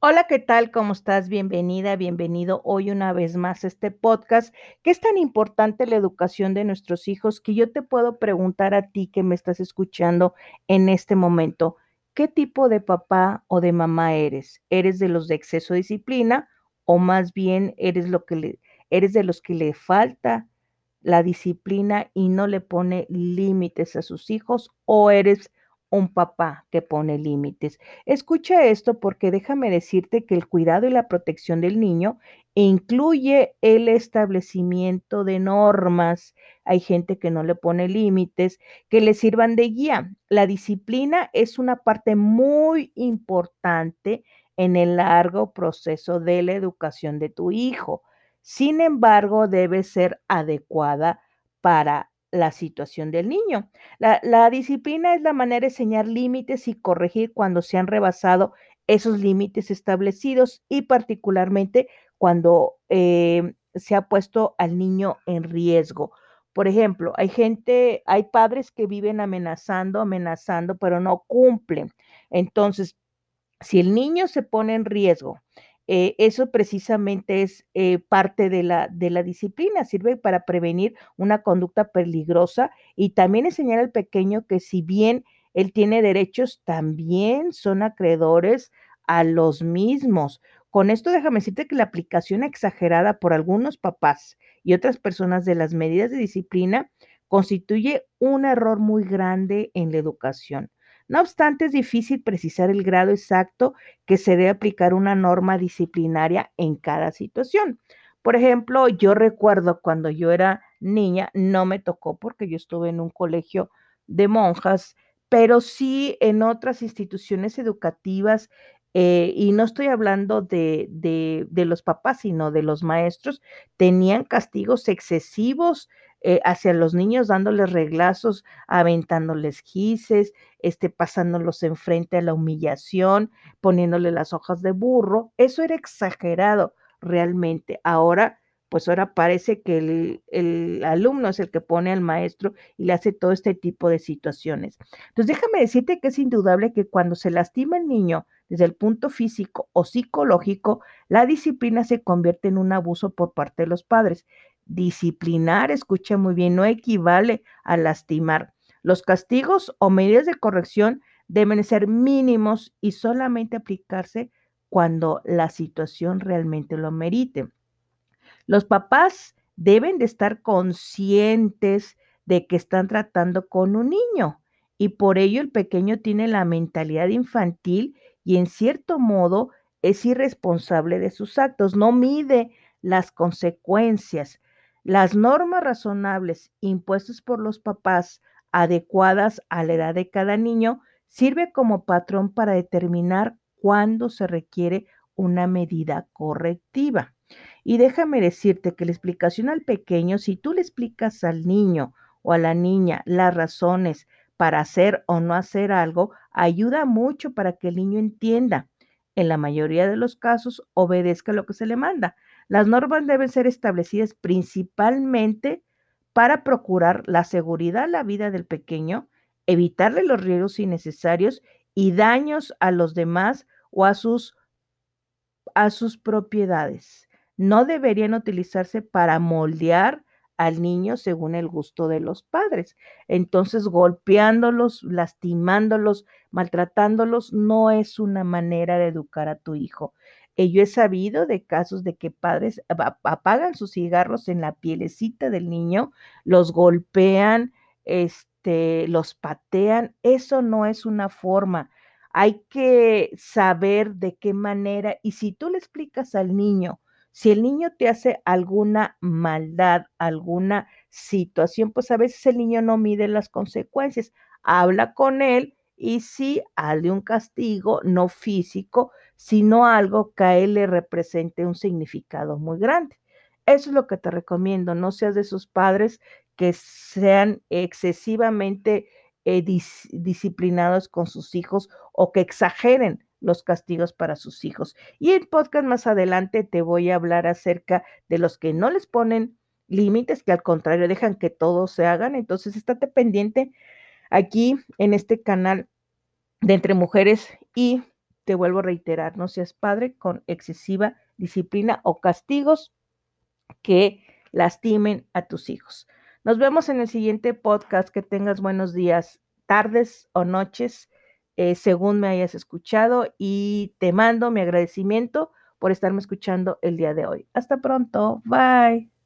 Hola, ¿qué tal? ¿Cómo estás? Bienvenida, bienvenido hoy una vez más a este podcast, que es tan importante la educación de nuestros hijos que yo te puedo preguntar a ti que me estás escuchando en este momento, ¿qué tipo de papá o de mamá eres? ¿Eres de los de exceso de disciplina o más bien eres lo que eres de los que le falta la disciplina y no le pone límites a sus hijos o eres un papá que pone límites. Escucha esto porque déjame decirte que el cuidado y la protección del niño incluye el establecimiento de normas. Hay gente que no le pone límites que le sirvan de guía. La disciplina es una parte muy importante en el largo proceso de la educación de tu hijo. Sin embargo, debe ser adecuada para la situación del niño. La, la, disciplina es la manera de enseñar límites y corregir cuando se han rebasado esos límites establecidos y particularmente cuando eh, se ha puesto al niño en riesgo. Por ejemplo, hay gente, hay padres que viven amenazando, amenazando, pero no cumplen. Entonces, si el niño se pone en riesgo eh, eso precisamente es eh, parte de la, de la disciplina, sirve para prevenir una conducta peligrosa y también enseñar al pequeño que si bien él tiene derechos, también son acreedores a los mismos. Con esto déjame decirte que la aplicación exagerada por algunos papás y otras personas de las medidas de disciplina constituye un error muy grande en la educación. No obstante, es difícil precisar el grado exacto que se debe aplicar una norma disciplinaria en cada situación. Por ejemplo, yo recuerdo cuando yo era niña, no me tocó porque yo estuve en un colegio de monjas, pero sí en otras instituciones educativas, eh, y no estoy hablando de, de, de, los papás, sino de los maestros, tenían castigos excesivos eh, hacia los niños, dándoles reglazos, aventándoles gises, este, pasándolos enfrente a la humillación, poniéndole las hojas de burro. Eso era exagerado realmente. Ahora, pues ahora parece que el, el, alumno es el que pone al maestro y le hace todo este tipo de situaciones. Entonces, déjame decirte que es indudable que cuando se lastima el niño desde el punto físico o psicológico, la disciplina se convierte en un abuso por parte de los padres. Disciplinar, escucha muy bien, no equivale a lastimar. Los castigos o medidas de corrección deben ser mínimos y solamente aplicarse cuando la situación realmente lo merite. Los papás deben de estar conscientes de que están tratando con un niño y por ello el pequeño tiene la mentalidad infantil y en cierto modo es irresponsable de sus actos, no mide las consecuencias. Las normas razonables impuestas por los papás adecuadas a la edad de cada niño sirve como patrón para determinar cuándo se requiere una medida correctiva. Y déjame decirte que la explicación al pequeño, si tú le explicas al niño o a la niña las razones para hacer o no hacer algo, ayuda mucho para que el niño entienda. En la mayoría de los casos, obedezca lo que se le manda. Las normas deben ser establecidas principalmente para procurar la seguridad la vida del pequeño, evitarle los riesgos innecesarios y daños a los demás o a sus, a sus propiedades. No deberían utilizarse para moldear al niño según el gusto de los padres. Entonces, golpeándolos, lastimándolos, maltratándolos, no es una manera de educar a tu hijo. Yo he sabido de casos de que padres apagan sus cigarros en la pielecita del niño, los golpean, este, los patean. Eso no es una forma. Hay que saber de qué manera y si tú le explicas al niño, si el niño te hace alguna maldad, alguna situación, pues a veces el niño no mide las consecuencias. Habla con él y sí, hazle un castigo, no físico, sino algo que a él le represente un significado muy grande. Eso es lo que te recomiendo, no seas de esos padres que sean excesivamente eh, dis disciplinados con sus hijos o que exageren los castigos para sus hijos. Y en podcast más adelante te voy a hablar acerca de los que no les ponen límites, que al contrario dejan que todo se hagan. Entonces, estate pendiente aquí en este canal de Entre Mujeres y te vuelvo a reiterar, no seas padre con excesiva disciplina o castigos que lastimen a tus hijos. Nos vemos en el siguiente podcast. Que tengas buenos días, tardes o noches, eh, según me hayas escuchado. Y te mando mi agradecimiento por estarme escuchando el día de hoy. Hasta pronto. Bye.